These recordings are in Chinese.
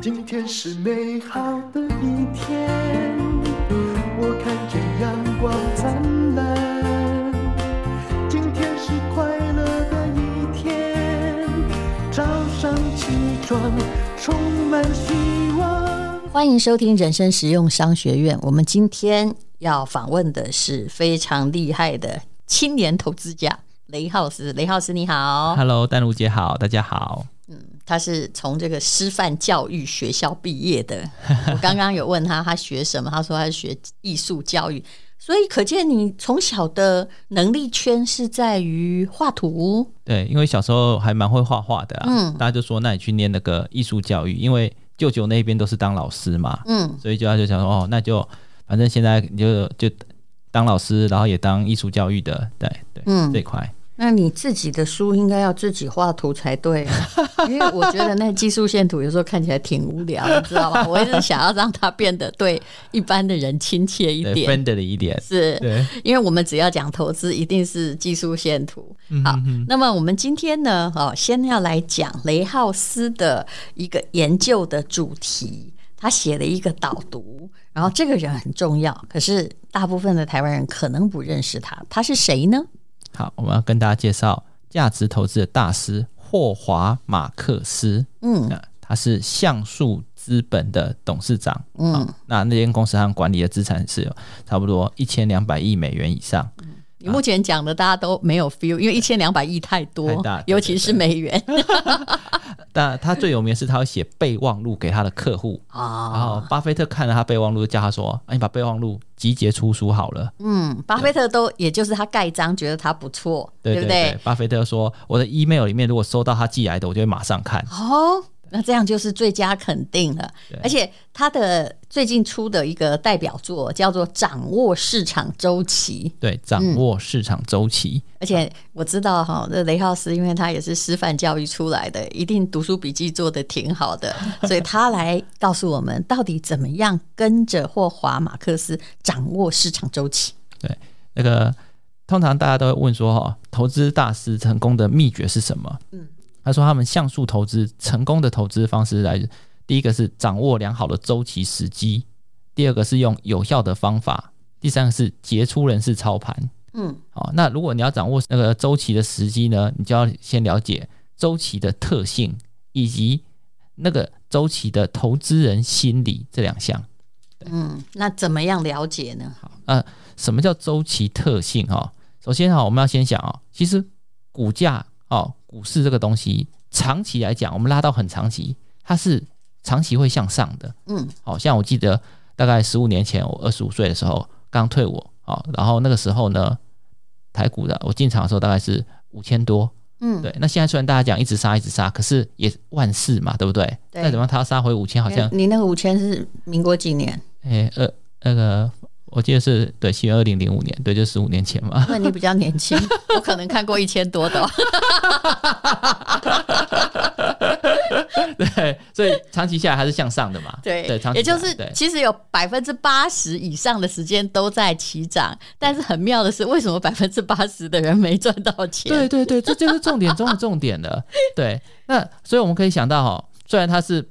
今天是美好的一天，我看见阳光灿烂。今天是快乐的一天，早上起床充满希望。欢迎收听人生实用商学院。我们今天要访问的是非常厉害的青年投资家雷浩斯。雷浩斯，你好。Hello，丹如姐好，大家好。嗯，他是从这个师范教育学校毕业的。我刚刚有问他，他学什么？他说他是学艺术教育。所以可见你从小的能力圈是在于画图。对，因为小时候还蛮会画画的。嗯，大家就说，那你去念那个艺术教育，因为舅舅那边都是当老师嘛。嗯，所以就他就想说，哦，那就反正现在你就就当老师，然后也当艺术教育的，对对，嗯，这块。那你自己的书应该要自己画图才对，因为我觉得那技术线图有时候看起来挺无聊，你知道吧？我一直想要让它变得对一般的人亲切一点，friendly 一点。是，对，因为我们只要讲投资，一定是技术线图。好，那么我们今天呢，哦，先要来讲雷浩斯的一个研究的主题，他写了一个导读，然后这个人很重要，可是大部分的台湾人可能不认识他，他是谁呢？好，我们要跟大家介绍价值投资的大师霍华马克思。嗯，他是橡树资本的董事长。嗯，那那间公司他管理的资产是有差不多一千两百亿美元以上。你目前讲的大家都没有 feel，因为一千两百亿太多，太大，尤其是美元。但他最有名是他会写备忘录给他的客户啊，然后巴菲特看了他备忘录，就叫他说：“啊，你把备忘录集结出书好了。”嗯，巴菲特都也就是他盖章，觉得他不错，对不对？巴菲特说：“我的 email 里面如果收到他寄来的，我就会马上看。”哦。那这样就是最佳肯定了，而且他的最近出的一个代表作叫做《掌握市场周期》。对，掌握市场周期。而且我知道哈，这雷浩斯因为他也是师范教育出来的，一定读书笔记做得挺好的，所以他来告诉我们到底怎么样跟着霍华马克思掌握市场周期。对，那个通常大家都会问说哈，投资大师成功的秘诀是什么？嗯。他说：“他们像素投资成功的投资方式来，第一个是掌握良好的周期时机，第二个是用有效的方法，第三个是杰出人士操盘。嗯，好，那如果你要掌握那个周期的时机呢，你就要先了解周期的特性以及那个周期的投资人心理这两项。嗯，那怎么样了解呢？好，呃，什么叫周期特性？哈，首先哈，我们要先想啊，其实股价。”哦，股市这个东西，长期来讲，我们拉到很长期，它是长期会向上的。嗯，好像我记得大概十五年前，我二十五岁的时候刚退伍，哦，然后那个时候呢，台股的我进场的时候大概是五千多。嗯，对。那现在虽然大家讲一直杀一直杀，可是也万事嘛，对不对？再怎么样，它要杀回五千，好像你那个五千是民国几年？哎，呃，那个。我记得是对，西元二零零五年，对，就十五年前嘛。那你比较年轻，我可能看过一千多的。对，所以长期下来还是向上的嘛。对，对，长期也就是其实有百分之八十以上的时间都在起涨，但是很妙的是，为什么百分之八十的人没赚到钱？对对对，这就是重点中的重点了。对，那所以我们可以想到哈，虽然它是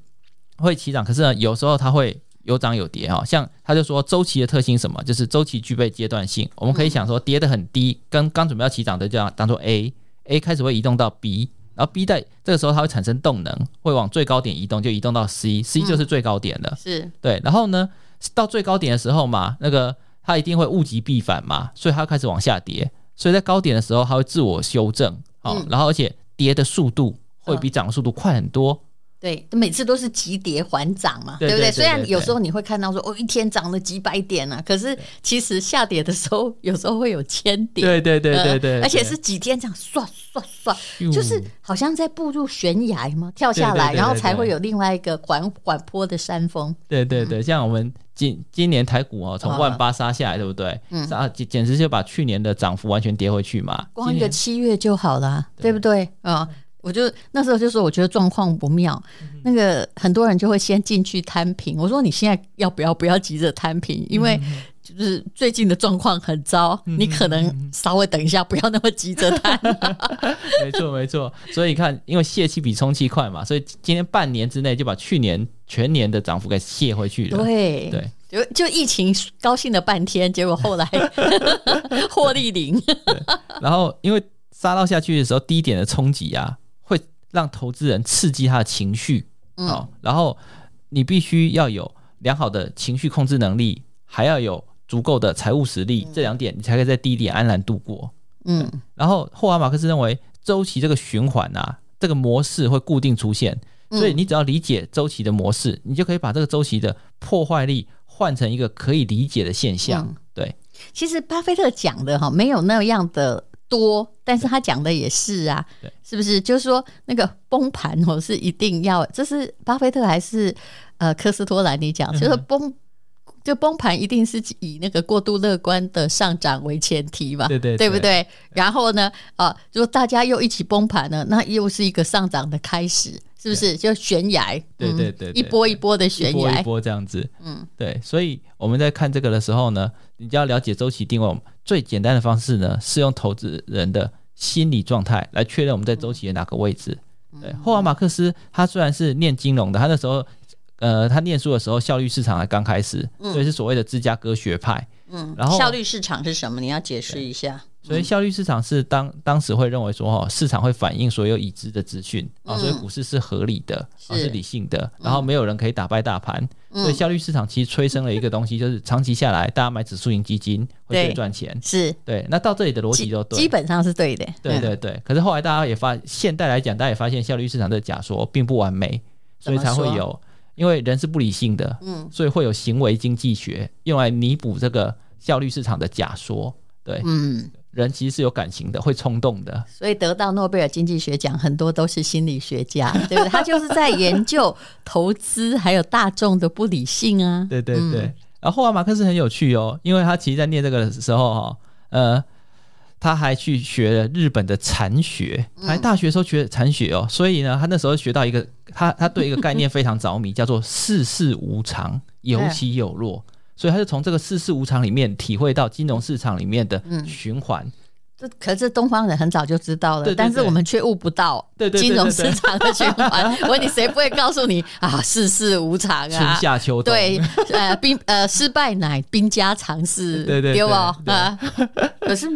会起涨，可是呢，有时候它会。有涨有跌哈，像他就说周期的特性什么，就是周期具备阶段性。我们可以想说，跌得很低，跟刚准备要起涨的这样当做 A，A 开始会移动到 B，然后 B 在这个时候它会产生动能，会往最高点移动，就移动到 C，C 就是最高点了。是对，然后呢，到最高点的时候嘛，那个它一定会物极必反嘛，所以它开始往下跌，所以在高点的时候它会自我修正，好，然后而且跌的速度会比涨的速度快很多。对，每次都是急跌缓涨嘛，对不对？虽然有时候你会看到说，哦，一天涨了几百点啊，可是其实下跌的时候，有时候会有千点。对对对对对，而且是几天这样刷刷刷，就是好像在步入悬崖嘛，跳下来，然后才会有另外一个缓缓坡的山峰。对对对，像我们今今年台股哦，从万八杀下来，对不对？嗯，杀简简直就把去年的涨幅完全跌回去嘛。光一个七月就好了，对不对？啊。我就那时候就说，我觉得状况不妙，嗯、那个很多人就会先进去摊平。我说你现在要不要不要急着摊平，因为就是最近的状况很糟，嗯、你可能稍微等一下，不要那么急着摊。没错，没错。所以你看，因为泄气比充气快嘛，所以今天半年之内就把去年全年的涨幅给泄回去了。对对，就就疫情高兴了半天，结果后来 获利零。然后因为杀到下去的时候，低点的冲击啊，会让投资人刺激他的情绪。嗯、哦，然后你必须要有良好的情绪控制能力。还要有足够的财务实力，嗯、这两点你才可以在低点安然度过。嗯，然后霍华马克思认为周期这个循环啊，这个模式会固定出现，所以你只要理解周期的模式，你就可以把这个周期的破坏力换成一个可以理解的现象。嗯、对，其实巴菲特讲的哈没有那样的多，但是他讲的也是啊，是不是？就是说那个崩盘哦是一定要，这是巴菲特还是呃科斯托兰尼讲，就是崩。就崩盘一定是以那个过度乐观的上涨为前提嘛，对对，对，对不对？然后呢，啊，如果大家又一起崩盘了，那又是一个上涨的开始，是不是？就悬崖，对对对，一波一波的悬崖，一波一波这样子，嗯，对。所以我们在看这个的时候呢，你就要了解周期定位。最简单的方式呢，是用投资人的心理状态来确认我们在周期的哪个位置。对，霍华马克思他虽然是念金融的，他那时候。呃，他念书的时候，效率市场还刚开始，嗯、所以是所谓的芝加哥学派。嗯，然后效率市场是什么？你要解释一下。所以效率市场是当当时会认为说，哈，市场会反映所有已知的资讯啊，所以股市是合理的，啊是，理性的，嗯、然后没有人可以打败大盘。嗯、所以效率市场其实催生了一个东西，就是长期下来，大家买指数型基金会最赚钱。是对。那到这里的逻辑就对，基本上是对的。对对对。可是后来大家也发，现代来讲，大家也发现效率市场的假说并不完美，所以才会有。因为人是不理性的，嗯，所以会有行为经济学用来弥补这个效率市场的假说，对，嗯，人其实是有感情的，会冲动的，所以得到诺贝尔经济学奖很多都是心理学家，对不对？他就是在研究投资还有大众的不理性啊，对对对。嗯、然后啊马克思很有趣哦，因为他其实在念这个的时候哈，呃。他还去学了日本的禅学，还大学的时候学禅学哦，所以呢，他那时候学到一个，他他对一个概念非常着迷，叫做世事无常，有起有落，所以他就从这个世事无常里面体会到金融市场里面的循环。这可是东方人很早就知道了，但是我们却悟不到金融市场的循环。我问你，谁不会告诉你啊？世事无常啊，春夏秋冬。对，呃，兵呃失败乃兵家常事，对对对啊，可是。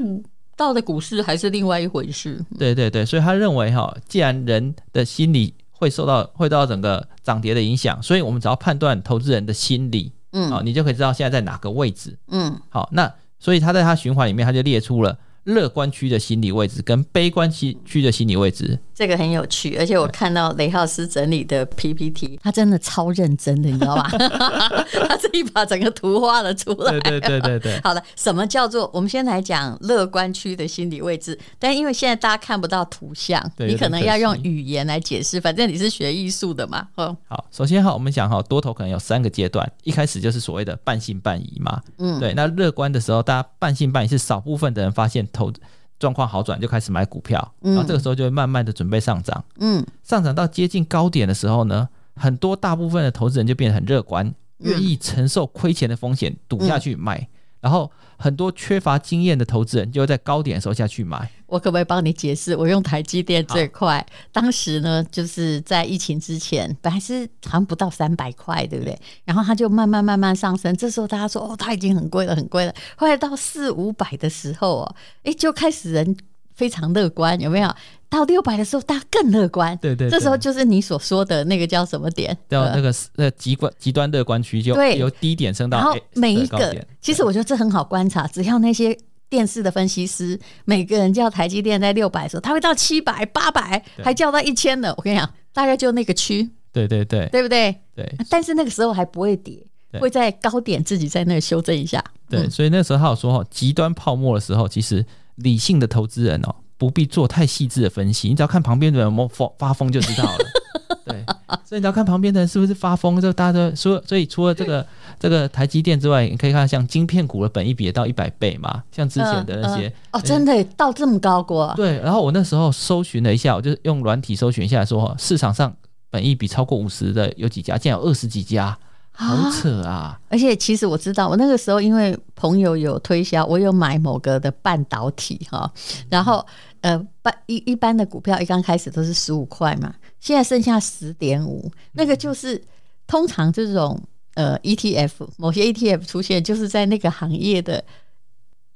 到的股市还是另外一回事。对对对，所以他认为哈，既然人的心理会受到会到整个涨跌的影响，所以我们只要判断投资人的心理，嗯，哦，你就可以知道现在在哪个位置，嗯，好，那所以他在他循环里面，他就列出了。乐观区的心理位置跟悲观区区的心理位置，这个很有趣。而且我看到雷浩斯整理的 PPT，他真的超认真的，你知道吗？他自己把整个图画了出来。对对对对对。好了，什么叫做？我们先来讲乐观区的心理位置。但因为现在大家看不到图像，你可能要用语言来解释。反正你是学艺术的嘛。哦，好，首先哈，我们讲哈，多头可能有三个阶段。一开始就是所谓的半信半疑嘛。嗯，对。那乐观的时候，大家半信半疑是少部分的人发现。投状况好转就开始买股票，然后这个时候就会慢慢的准备上涨。嗯，上涨到接近高点的时候呢，很多大部分的投资人就变得很乐观，愿意承受亏钱的风险，赌下去买。然后很多缺乏经验的投资人就会在高点的时候下去买。我可不可以帮你解释？我用台积电最快，当时呢就是在疫情之前，本来是好像不到三百块，对不对？对，然后它就慢慢慢慢上升。这时候大家说哦，它已经很贵了，很贵了。后来到四五百的时候哦，哎，就开始人非常乐观，有没有？到六百的时候，大家更乐观。对，对对，这时候就是你所说的那个叫什么点？叫那个呃极端极端乐观区，就由低点升到。然后每一个，其实我觉得这很好观察，只要那些电视的分析师，每个人叫台积电在六百的时候，他会到七百、八百，还叫到一千的。我跟你讲，大概就那个区。对对对，对不对？对。但是那个时候还不会跌，会在高点自己在那修正一下。对，所以那时候他有说哈，极端泡沫的时候，其实理性的投资人哦。不必做太细致的分析，你只要看旁边的人有没有发发疯就知道了。对，所以你要看旁边的人是不是发疯，就大家都说，所以除了这个这个台积电之外，你可以看像晶片股的本益比也到一百倍嘛，像之前的那些、嗯嗯、哦，真的到这么高过？对，然后我那时候搜寻了一下，我就用软体搜寻一下说，市场上本益比超过五十的有几家，竟然有二十几家。好扯啊！而且其实我知道，我那个时候因为朋友有推销，我有买某个的半导体哈，然后呃，半一一般的股票一刚开始都是十五块嘛，现在剩下十点五，那个就是通常这种呃 ETF，某些 ETF 出现就是在那个行业的。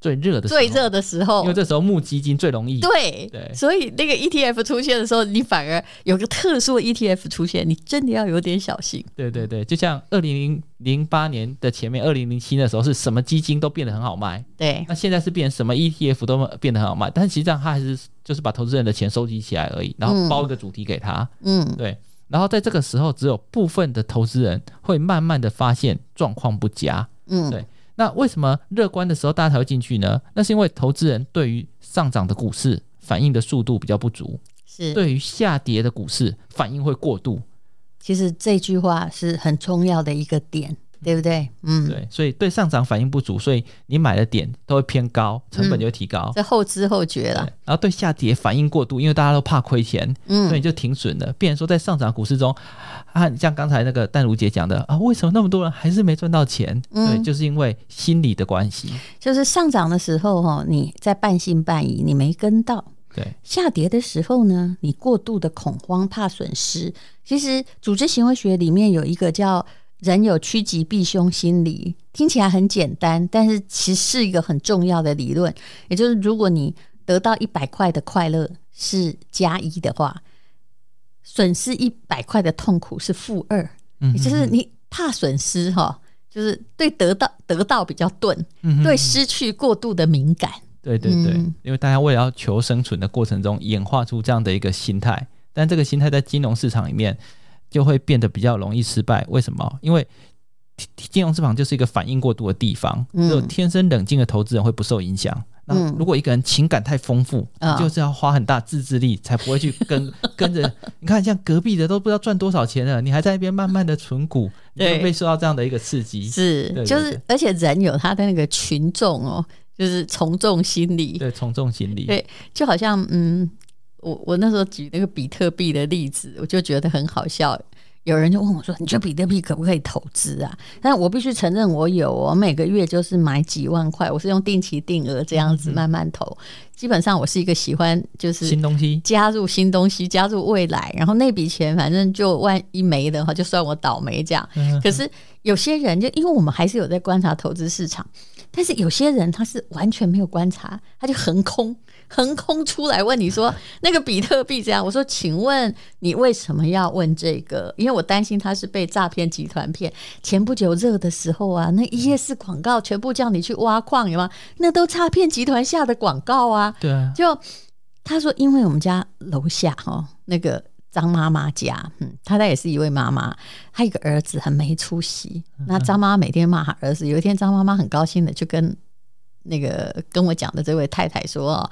最热的最热的时候，因为这时候募基金最容易。对对，所以那个 ETF 出现的时候，你反而有个特殊的 ETF 出现，你真的要有点小心。对对对，就像二零零零八年的前面，二零零七的时候是什么基金都变得很好卖。对，那现在是变什么 ETF 都变得很好卖，但实际上它还是就是把投资人的钱收集起来而已，然后包一个主题给他。嗯，对。然后在这个时候，只有部分的投资人会慢慢的发现状况不佳。嗯，对。那为什么乐观的时候大家才会进去呢？那是因为投资人对于上涨的股市反应的速度比较不足，是对于下跌的股市反应会过度。其实这句话是很重要的一个点。对不对？嗯，对，所以对上涨反应不足，所以你买的点都会偏高，成本就会提高，这、嗯、后知后觉了。然后对下跌反应过度，因为大家都怕亏钱，嗯，所以你就停损了。变成说在上涨股市中，啊，像刚才那个淡如姐讲的啊，为什么那么多人还是没赚到钱？嗯，对，就是因为心理的关系。就是上涨的时候哈，你在半信半疑，你没跟到；对，下跌的时候呢，你过度的恐慌，怕损失。其实组织行为学里面有一个叫。人有趋吉避凶心理，听起来很简单，但是其实是一个很重要的理论。也就是，如果你得到一百块的快乐是加一的话，损失一百块的痛苦是负二。嗯，也就是你怕损失哈，就是对得到得到比较钝，对失去过度的敏感。对对对，因为大家为了要求生存的过程中演化出这样的一个心态，但这个心态在金融市场里面。就会变得比较容易失败。为什么？因为金融市场就是一个反应过度的地方。只有天生冷静的投资人会不受影响。那如果一个人情感太丰富，就是要花很大自制力，才不会去跟 跟着。你看，像隔壁的都不知道赚多少钱了，你还在那边慢慢的存股，你会被受到这样的一个刺激。是，就是，而且人有他的那个群众哦，就是从众心理。对，从众心理。对，就好像嗯。我我那时候举那个比特币的例子，我就觉得很好笑。有人就问我说：“你觉得比特币可不可以投资啊？”但我必须承认，我有，我每个月就是买几万块，我是用定期定额这样子慢慢投。基本上我是一个喜欢就是新东西，加入新东西，加入未来，然后那笔钱反正就万一没的话，就算我倒霉这样。可是有些人就因为我们还是有在观察投资市场，但是有些人他是完全没有观察，他就横空。横空出来问你说 那个比特币这样，我说请问你为什么要问这个？因为我担心他是被诈骗集团骗。前不久热的时候啊，那一页式广告全部叫你去挖矿，有吗？那都诈骗集团下的广告啊。对啊，就他说，因为我们家楼下哈那个张妈妈家，嗯，她她也是一位妈妈，她一个儿子很没出息。那张妈妈每天骂她儿子，有一天张妈妈很高兴的就跟。那个跟我讲的这位太太说：“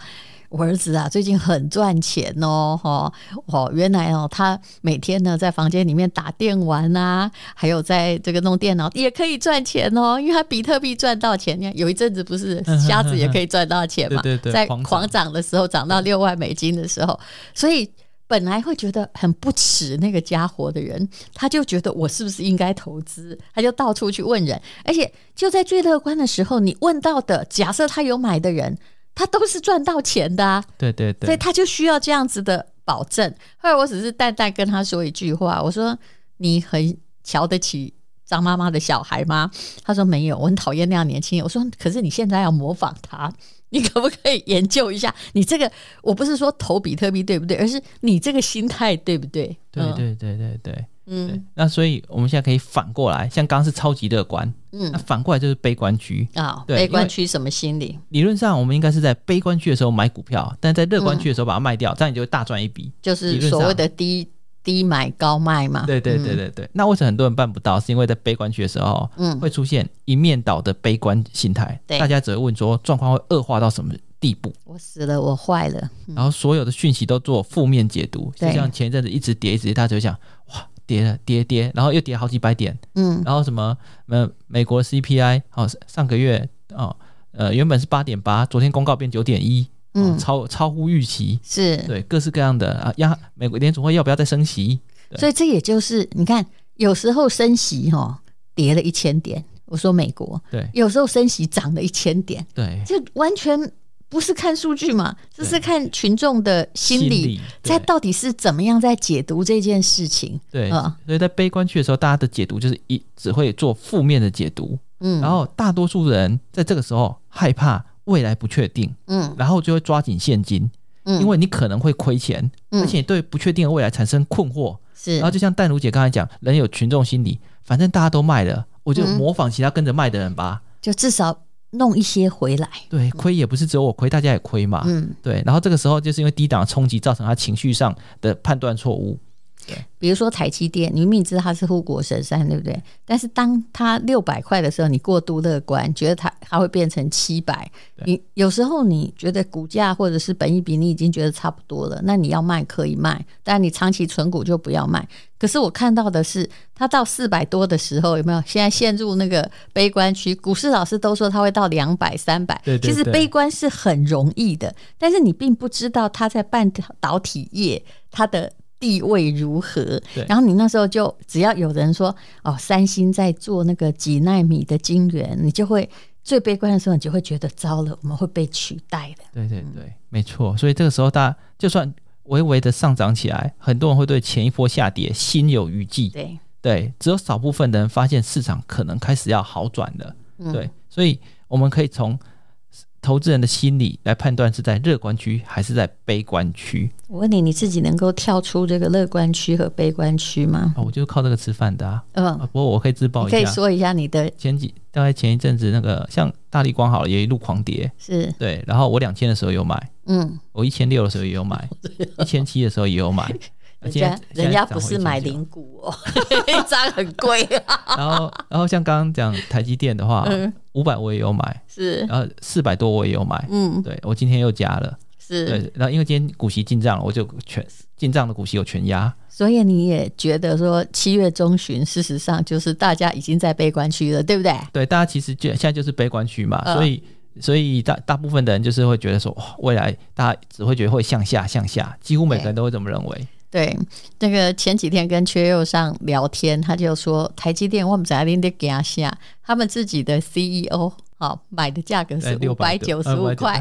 我儿子啊，最近很赚钱哦，哈哦，原来哦，他每天呢在房间里面打电玩啊，还有在这个弄电脑也可以赚钱哦，因为他比特币赚到钱。你看有一阵子不是瞎子也可以赚到钱嘛？对对对，在狂涨的时候涨到六万美金的时候，所以。”本来会觉得很不耻那个家伙的人，他就觉得我是不是应该投资？他就到处去问人，而且就在最乐观的时候，你问到的，假设他有买的人，他都是赚到钱的啊。对对对，所以他就需要这样子的保证。后来我只是淡淡跟他说一句话，我说：“你很瞧得起张妈妈的小孩吗？”他说：“没有，我很讨厌那样年轻人。”我说：“可是你现在要模仿他。”你可不可以研究一下？你这个我不是说投比特币对不对，而是你这个心态对不对？对对对对对，嗯。那所以我们现在可以反过来，像刚刚是超级乐观，嗯，那反过来就是悲观区啊。悲观区什么心理？理论上我们应该是在悲观区的时候买股票，但在乐观区的时候把它卖掉，这样你就会大赚一笔。就是所谓的低。低买高卖嘛？对对对对对。那为什么很多人办不到？是因为在悲观区的时候，嗯，会出现一面倒的悲观心态。对，大家只会问说状况会恶化到什么地步？我死了，我坏了。然后所有的讯息都做负面解读，就像前一阵子一直跌一直跌，大家就会想哇，跌了跌跌，然后又跌好几百点。嗯，然后什么呃美国 CPI 哦，上个月哦呃原本是八点八，昨天公告变九点一。嗯，超超乎预期，是。对各式各样的啊，央美国联储会要不要再升息？所以这也就是你看，有时候升息哈，跌了一千点。我说美国，对，有时候升息涨了一千点，对，就完全不是看数据嘛，这是看群众的心理，在到底是怎么样在解读这件事情。对，嗯，所以在悲观区的时候，大家的解读就是一只会做负面的解读，嗯，然后大多数人在这个时候害怕未来不确定，嗯，然后就会抓紧现金，嗯，因为你可能会亏钱，嗯，而且对不确定的未来产生困惑，是，然后就像淡如姐刚才讲，人有群众心理，反正大家都卖了。我就模仿其他跟着卖的人吧，嗯，就至少弄一些回来。对，亏也不是只有我亏，大家也亏嘛。嗯，对。然后这个时候就是因为低档冲击造成他情绪上的判断错误。对，比如说台积电，你明明知道它是护国神山，对不对？但是当它六百块的时候，你过度乐观，觉得它它会变成七百。你有时候你觉得股价或者是本益比，你已经觉得差不多了，那你要卖可以卖，但你长期存股就不要卖。可是我看到的是，它到四百多的时候，有没有？现在陷入那个悲观区。股市老师都说它会到两百、三百。其实悲观是很容易的，但是你并不知道它在半导体业它的。地位如何？然后你那时候就只要有人说哦，三星在做那个几纳米的晶圆，你就会最悲观的时候，你就会觉得糟了，我们会被取代的。对对对，没错。所以这个时候，大家就算微微的上涨起来，很多人会对前一波下跌心有余悸。对对，只有少部分的人发现市场可能开始要好转了。对，所以我们可以从。投资人的心理来判断是在乐观区还是在悲观区。我问你，你自己能够跳出这个乐观区和悲观区吗？哦，我就是靠这个吃饭的啊。嗯、啊，不过我可以自曝一下，可以说一下你的前几大概前一阵子那个像大力光好了，也一路狂跌，是对。然后我两千的时候有买，嗯，我一千六的时候也有买，一千七的时候也有买。人家人家不是买零股哦，一张很贵啊。然后然后像刚刚讲台积电的话，五百我也有买，是。然后四百多我也有买，嗯，对我今天又加了，是。对，然后因为今天股息进账了，我就全进账的股息有全压。所以你也觉得说七月中旬，事实上就是大家已经在悲观区了，对不对？对，大家其实就现在就是悲观区嘛，所以所以大大部分的人就是会觉得说，哇未来大家只会觉得会向下向下，几乎每个人都会这么认为。对，那个前几天跟缺又上聊天，他就说台积电我们在那里给他下，他们自己的 CEO 好买的价格是五百九十五块，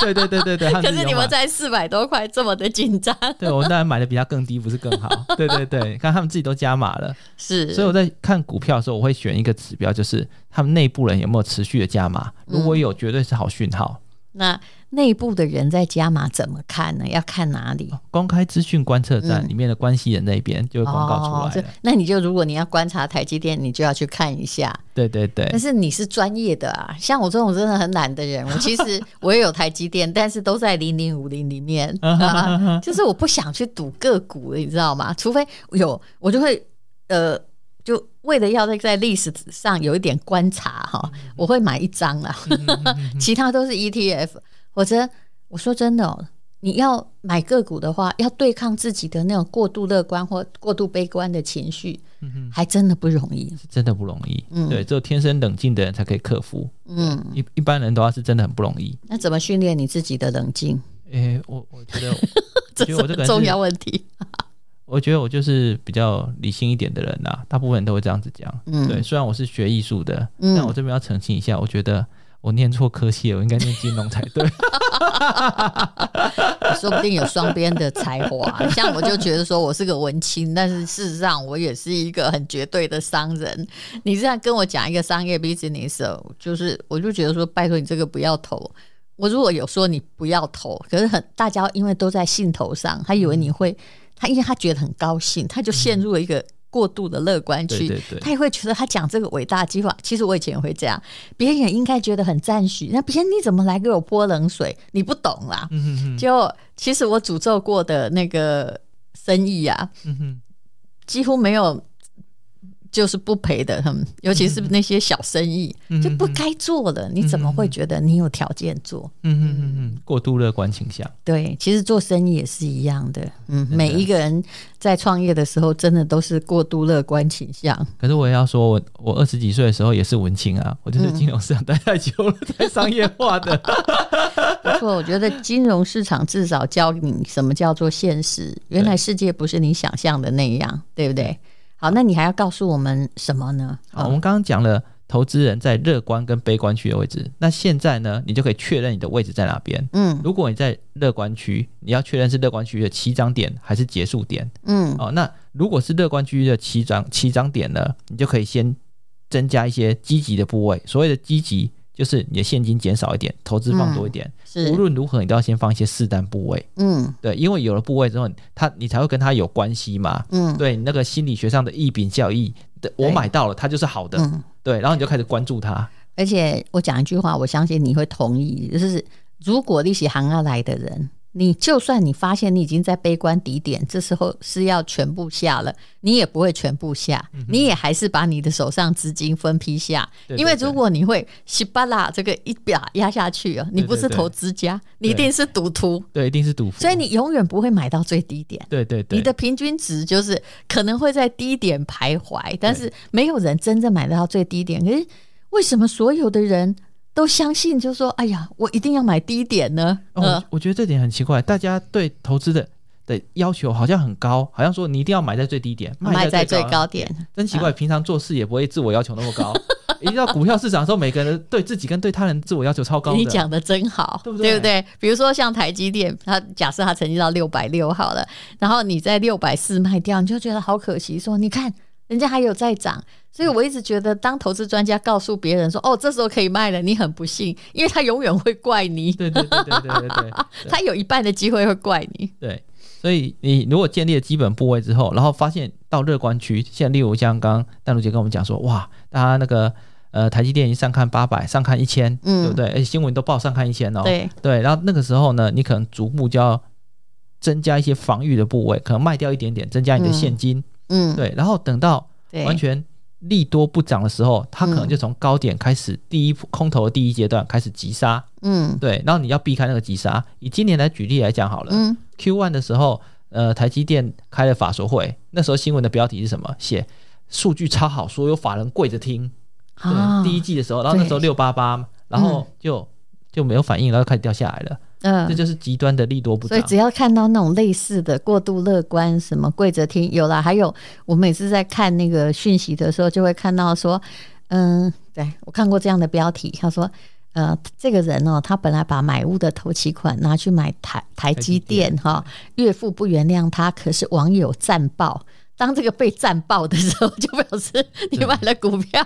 对对对对对。可是你们在四百多块这么的紧张，对我们当然买的比他更低，不是更好？对对对，看他们自己都加码了，是。所以我在看股票的时候，我会选一个指标，就是他们内部人有没有持续的加码，如果有，绝对是好讯号。那内部的人在加码怎么看呢？要看哪里？公开资讯观测站里面的关系人那边就会广告出来那你就如果你要观察台积电，你就要去看一下。对对对。但是你是专业的啊，像我这种真的很懒的人，我其实 我也有台积电，但是都在零零五零里面，就是我不想去赌个股，你知道吗？除非有，我就会呃。就为了要在在历史上有一点观察哈，我会买一张啦，其他都是 ETF。或者我说真的哦，你要买个股的话，要对抗自己的那种过度乐观或过度悲观的情绪，还真的不容易，真的不容易。嗯对，只有天生冷静的人才可以克服。嗯，一一般人的话是真的很不容易。那怎么训练你自己的冷静？诶，我我觉得 这是个重要问题。我觉得我就是比较理性一点的人呐，大部分人都会这样子讲。嗯，对，虽然我是学艺术的，嗯，但我这边要澄清一下，我觉得我念错科系了，我应该念金融才对。说不定有双边的才华，像我就觉得说我是个文青，但是事实上我也是一个很绝对的商人。你这样跟我讲一个商业 business，就是我就觉得说，拜托你这个不要投。我如果有说你不要投，可是很大家因为都在兴头上，他以为你会。他因为他觉得很高兴，他就陷入了一个过度的乐观区。嗯、他也会觉得他讲这个伟大计划，其实我以前也会这样，别人也应该觉得很赞许。那别人你怎么来给我泼冷水？你不懂啦。嗯、哼哼就其实我诅咒过的那个生意啊，嗯、几乎没有。就是不赔的，他们尤其是那些小生意，嗯、就不该做的，嗯、你怎么会觉得你有条件做？嗯嗯嗯嗯，过度乐观倾向。对，其实做生意也是一样的。嗯，每一个人在创业的时候，真的都是过度乐观倾向。可是我也要说，我我二十几岁的时候也是文青啊，我就是金融市场待太久了，太商业化的。不错，我觉得金融市场至少教你什么叫做现实。原来世界不是你想象的那样，对不对？好，那你还要告诉我们什么呢？好，我们刚刚讲了。投资人在乐观跟悲观区的位置，那现在呢，你就可以确认你的位置在哪边。嗯，如果你在乐观区，你要确认是乐观区的起涨点还是结束点。嗯，哦，那如果是乐观区的起涨起涨点呢，你就可以先增加一些积极的部位。所谓的积极，就是你的现金减少一点，投资放多一点。嗯、是，无论如何，你都要先放一些适当部位。嗯，对，因为有了部位之后，它你才会跟它有关系嘛。嗯，对，那个心理学上的异禀效应。我买到了，它就是好的，嗯，对，然后你就开始关注它。而且我讲一句话，我相信你会同意，就是如果利息行要来的人。你就算你发现你已经在悲观底点，这时候是要全部下了，你也不会全部下，嗯、你也还是把你的手上资金分批下，对对对，因为如果你会稀巴拉这个一把压下去啊，你不是投资家，你一定是赌徒，对，一定是赌徒，所以你永远不会买到最低点，对对对，你的平均值就是可能会在低点徘徊，但是没有人真正买得到最低点，可是为什么所有的人？都相信，就说：“哎呀，我一定要买低点呢。哦”我我觉得这点很奇怪，大家对投资的的要求好像很高，好像说你一定要买在最低点，卖在最高点。真奇怪，嗯、平常做事也不会自我要求那么高，一到股票市场的时候，每个人对自己跟对他人自我要求超高。你讲的真好，对不对？对不对？比如说像台积电，它假设它曾经到六百六好了，然后你在六百四卖掉，你就觉得好可惜。说你看。人家还有在涨，所以我一直觉得，当投资专家告诉别人说：“哦，这时候可以卖了。”你很不幸，因为他永远会怪你。对对对对对对对，他有一半的机会会怪你。对，所以你如果建立了基本部位之后，然后发现到乐观区，像例如像刚刚淡如姐跟我们讲说：“哇，大家那个呃台积电已经上看八百，上看一千，嗯对不对？而且新闻都报上看一千哦。”对对，然后那个时候呢，你可能逐步就要增加一些防御的部位，可能卖掉一点点，增加你的现金。嗯嗯，对，然后等到完全利多不涨的时候，它可能就从高点开始，第一空头的第一阶段开始急杀。嗯，对，然后你要避开那个急杀。以今年来举例来讲好了，嗯，Q one 的时候，呃，台积电开了法说会，那时候新闻的标题是什么？写数据超好，所有法人跪着听。对，第一季的时候，然后那时候六八八，然后就就没有反应，然后开始掉下来了。嗯，这就是极端的利多不涨。所以只要看到那种类似的过度乐观，什么跪着听，有啦。还有我每次在看那个讯息的时候，就会看到说，嗯，对，我看过这样的标题，他说，呃，这个人哦，他本来把买屋的头期款拿去买台台积电哈，岳父不原谅他，可是网友赞爆。当这个被战爆的时候，就表示你买了股票，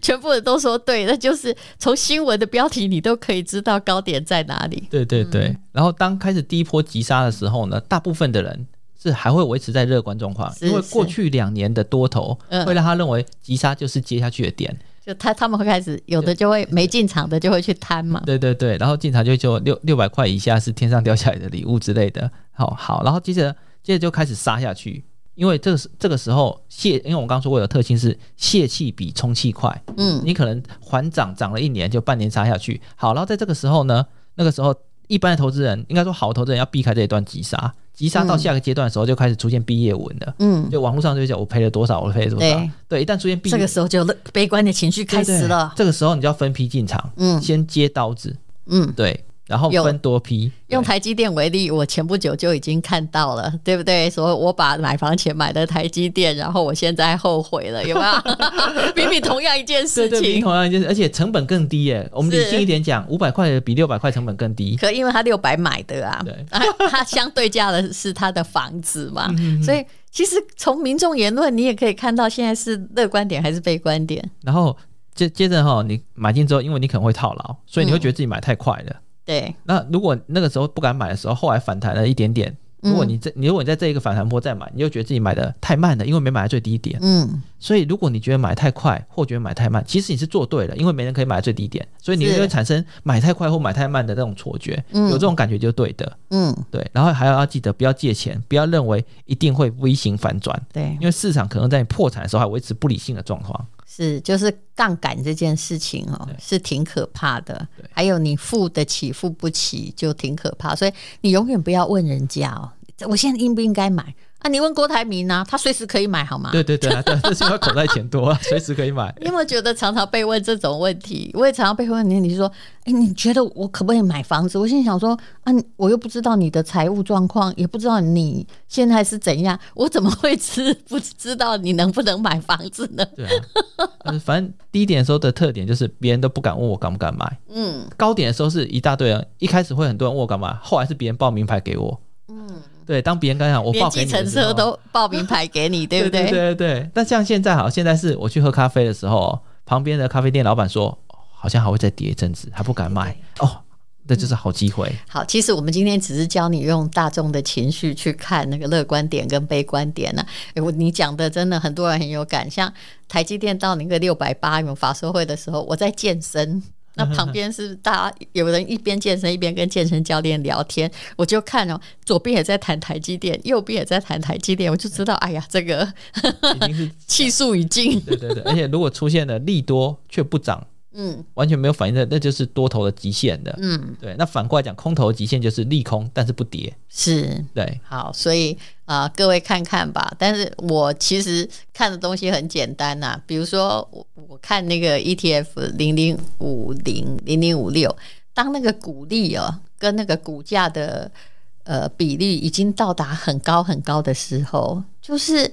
全部人都说对，那就是从新闻的标题你都可以知道高点在哪里。对对对。嗯、然后当开始第一波急杀的时候呢，大部分的人是还会维持在乐观状况，因为过去两年的多头会让他认为急杀就是接下去的点，就他他们会开始有的就会没进场的就会去贪嘛。对对对，然后进场就就六六百块以下是天上掉下来的礼物之类的。好好，然后接着接着就开始杀下去。因为这个时这个时候泄，因为我刚刚说过的特性是泄气比充气快，嗯，你可能缓涨涨了一年就半年杀下去，好，然后在这个时候呢，那个时候一般的投资人应该说好的投资人要避开这一段急杀，急杀到下个阶段的时候就开始出现毕业文了，嗯，就网络上就讲我赔了多少，我赔了多少，对，对，一旦出现毕业，这个时候就悲观的情绪开始了，对对，这个时候你就要分批进场，嗯，先接刀子，嗯，对。然后分多批，用台积电为例，我前不久就已经看到了，对不对？说我把买房前买的台积电，然后我现在后悔了，有没有？明明同样一件事情，对对，同样一件事，而且成本更低耶。我们理性一点讲，五百块比六百块成本更低。可因为他六百买的啊，对，他相对价的是他的房子嘛，所以其实从民众言论，你也可以看到现在是乐观点还是悲观点。然后接接着哈，你买进之后，因为你可能会套牢，所以你会觉得自己买太快了。对，那如果那个时候不敢买的时候，后来反弹了一点点，如果你这你如果你在这一个反弹波再买，你又觉得自己买的太慢了，因为没买在最低点。嗯，所以如果你觉得买太快或觉得买太慢，其实你是做对了，因为没人可以买在最低点，所以你就会产生买太快或买太慢的那种错觉，嗯有这种感觉就对的。嗯，对，然后还要要记得不要借钱，不要认为一定会 V 型反转。对，因为市场可能在你破产的时候还维持不理性的状况。是，就是杠杆这件事情哦，是挺可怕的。还有你付得起付不起就挺可怕，所以你永远不要问人家哦，我现在应不应该买啊，你问郭台铭呢、啊，他随时可以买，好吗？对对对啊，对，就是因为口袋钱多啊，随时可以买。你有没有觉得常常被问这种问题？我也常常被问你，你说，哎，你觉得我可不可以买房子？我心里想说，啊，我又不知道你的财务状况，也不知道你现在是怎样，我怎么会知不知道你能不能买房子呢？对啊，反正低点的时候的特点就是别人都不敢问我敢不敢买，嗯，高点的时候是一大堆人，一开始会很多人问我敢买，后来是别人报名牌给我，嗯。对，当别人刚讲我报给你的时候，计程车都报名牌给你，对不对？对对对对。但像现在好，现在是我去喝咖啡的时候，旁边的咖啡店老板说，好像还会再跌一阵子，还不敢买哦。那就是好机会。好，其实我们今天只是教你用大众的情绪去看那个乐观点跟悲观点呢、啊。哎，我你讲的真的很多人很有感，像台积电到那个六百八有法说会的时候，我在健身。那旁边是大家有人一边健身一边跟健身教练聊天，我就看哦，左边也在谈台积电，右边也在谈台积电，我就知道，哎呀，这个已经是 气数已尽。对对对，而且如果出现了利多却不涨。嗯，完全没有反应的，那就是多头的极限的。嗯，对。那反过来讲，空头的极限就是利空，但是不跌。是，对。好，所以啊、呃，各位看看吧。但是我其实看的东西很简单呐、啊，比如说我我看那个 ETF 零零五零零零五六，当那个股利哦跟那个股价的呃比例已经到达很高很高的时候，就是。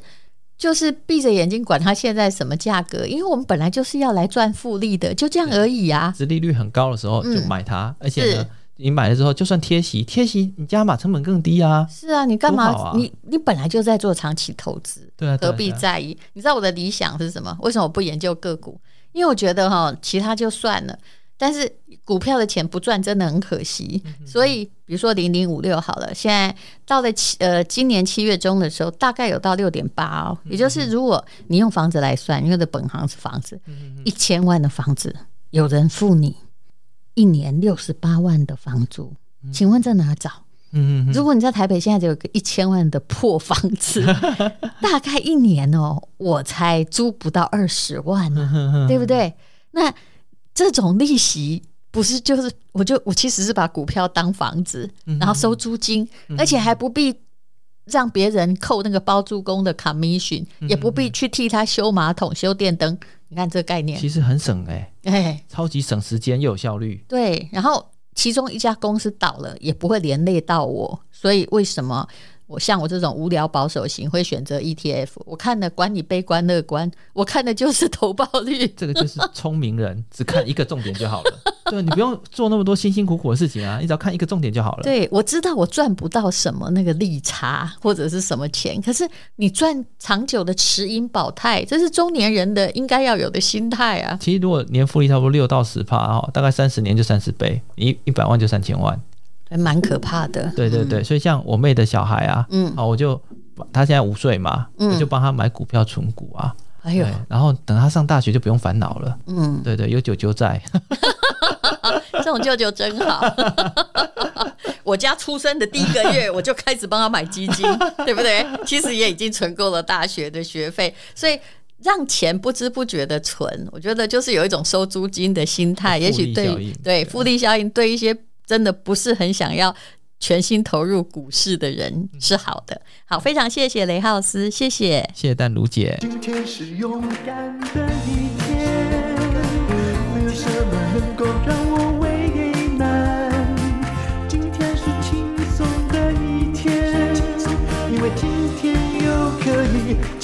就是闭着眼睛管它现在什么价格，因为我们本来就是要来赚复利的，就这样而已啊。殖利率很高的时候就买它，嗯、而且呢，你买了之后就算贴息，贴息你加码成本更低啊。是啊，你干嘛？啊、你你本来就在做长期投资，对啊，何必在意？你知道我的理想是什么？为什么我不研究个股？因为我觉得哈，其他就算了。但是股票的钱不赚真的很可惜，所以比如说零零五六好了，现在到了七呃今年七月中的时候，大概有到六点八哦，也就是如果你用房子来算，因为的本行是房子，一千万的房子，有人付你一年六十八万的房租，请问在哪找？如果你在台北现在就有个一千万的破房子，大概一年哦，我才租不到二十万呢，对不对？那这种利息不是就是，我就我其实是把股票当房子，然后收租金，而且还不必让别人扣那个包租公的 commission，也不必去替他修马桶、修电灯。你看这个概念，其实很省哎，哎，超级省时间又有效率。对，然后其中一家公司倒了，也不会连累到我，所以为什么？我像我这种无聊保守型会选择 ETF，我看的管你悲观乐观，我看的就是投报率。这个就是聪明人只看一个重点就好了。对，你不用做那么多辛辛苦苦的事情啊，你只要看一个重点就好了。对，我知道我赚不到什么那个利差或者是什么钱，可是你赚长久的持盈保泰，这是中年人的应该要有的心态啊。其实如果年复利差不多六到十趴哈，大概三十年就三十倍，一一百万就三千万。还蛮可怕的，对对对，所以像我妹的小孩啊，嗯，好我就他现在五岁嘛，嗯，我就帮他买股票存股啊，哎呦，然后等他上大学就不用烦恼了，嗯，对对，有舅舅在，这种舅舅真好，我家出生的第一个月我就开始帮他买基金，对不对？其实也已经存够了大学的学费，所以让钱不知不觉的存，我觉得就是有一种收租金的心态，也许对对复利效应对一些。真的不是很想要全心投入股市的人是好的。好，非常谢谢雷浩斯，谢谢，谢谢淡如姐。今天是勇敢的一天，没有什么能够让我为难。今天是轻松的一天，因为今天又可以，今天又可以。